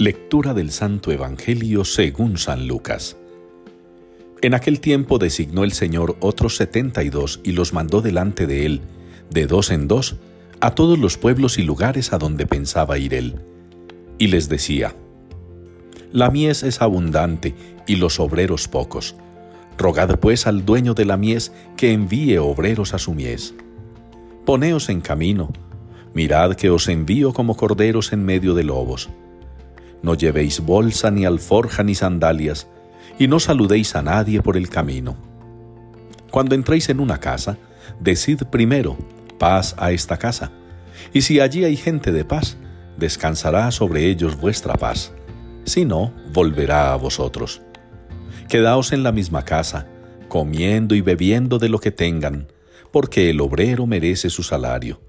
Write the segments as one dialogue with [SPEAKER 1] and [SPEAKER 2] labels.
[SPEAKER 1] Lectura del Santo Evangelio según San Lucas. En aquel tiempo designó el Señor otros setenta y dos y los mandó delante de él, de dos en dos, a todos los pueblos y lugares a donde pensaba ir él. Y les decía, La mies es abundante y los obreros pocos. Rogad pues al dueño de la mies que envíe obreros a su mies. Poneos en camino, mirad que os envío como corderos en medio de lobos. No llevéis bolsa, ni alforja, ni sandalias, y no saludéis a nadie por el camino. Cuando entréis en una casa, decid primero, paz a esta casa, y si allí hay gente de paz, descansará sobre ellos vuestra paz, si no, volverá a vosotros. Quedaos en la misma casa, comiendo y bebiendo de lo que tengan, porque el obrero merece su salario.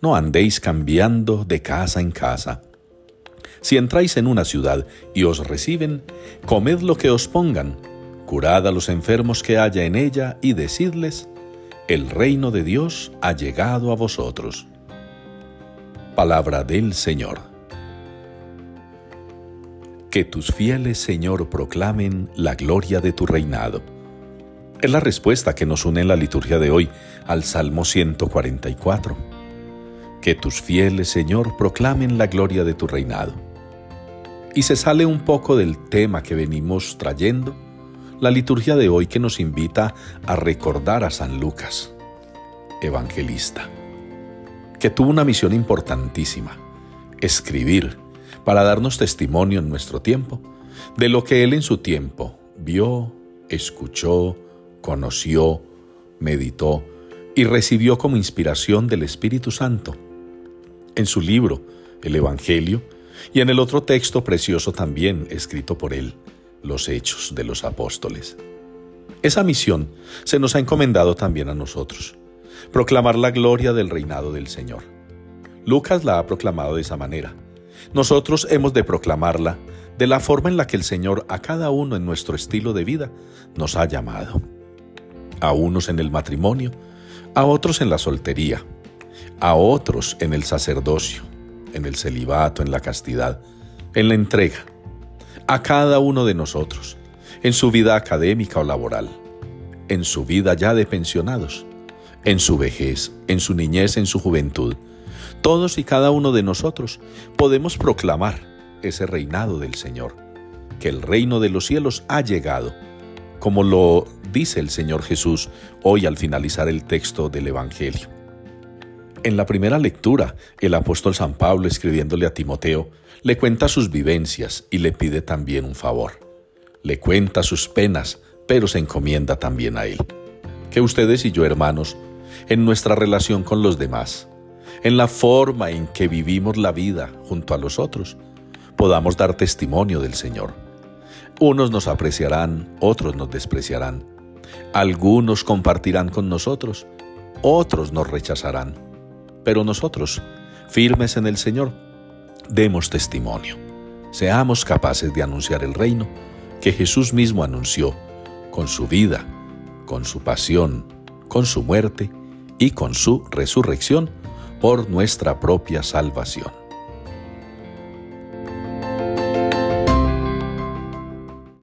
[SPEAKER 1] No andéis cambiando de casa en casa. Si entráis en una ciudad y os reciben, comed lo que os pongan, curad a los enfermos que haya en ella y decidles, el reino de Dios ha llegado a vosotros. Palabra del Señor. Que tus fieles, Señor, proclamen la gloria de tu reinado. Es la respuesta que nos une en la liturgia de hoy al Salmo 144. Que tus fieles, Señor, proclamen la gloria de tu reinado y se sale un poco del tema que venimos trayendo, la liturgia de hoy que nos invita a recordar a San Lucas, evangelista, que tuvo una misión importantísima, escribir, para darnos testimonio en nuestro tiempo de lo que él en su tiempo vio, escuchó, conoció, meditó y recibió como inspiración del Espíritu Santo. En su libro, el Evangelio, y en el otro texto precioso también escrito por él, los Hechos de los Apóstoles. Esa misión se nos ha encomendado también a nosotros, proclamar la gloria del reinado del Señor. Lucas la ha proclamado de esa manera. Nosotros hemos de proclamarla de la forma en la que el Señor a cada uno en nuestro estilo de vida nos ha llamado. A unos en el matrimonio, a otros en la soltería, a otros en el sacerdocio, en el celibato, en la castidad, en la entrega, a cada uno de nosotros, en su vida académica o laboral, en su vida ya de pensionados, en su vejez, en su niñez, en su juventud. Todos y cada uno de nosotros podemos proclamar ese reinado del Señor, que el reino de los cielos ha llegado, como lo dice el Señor Jesús hoy al finalizar el texto del Evangelio. En la primera lectura, el apóstol San Pablo, escribiéndole a Timoteo, le cuenta sus vivencias y le pide también un favor. Le cuenta sus penas, pero se encomienda también a él. Que ustedes y yo, hermanos, en nuestra relación con los demás, en la forma en que vivimos la vida junto a los otros, podamos dar testimonio del Señor. Unos nos apreciarán, otros nos despreciarán. Algunos compartirán con nosotros, otros nos rechazarán. Pero nosotros, firmes en el Señor, demos testimonio. Seamos capaces de anunciar el reino que Jesús mismo anunció con su vida, con su pasión, con su muerte y con su resurrección por nuestra propia salvación.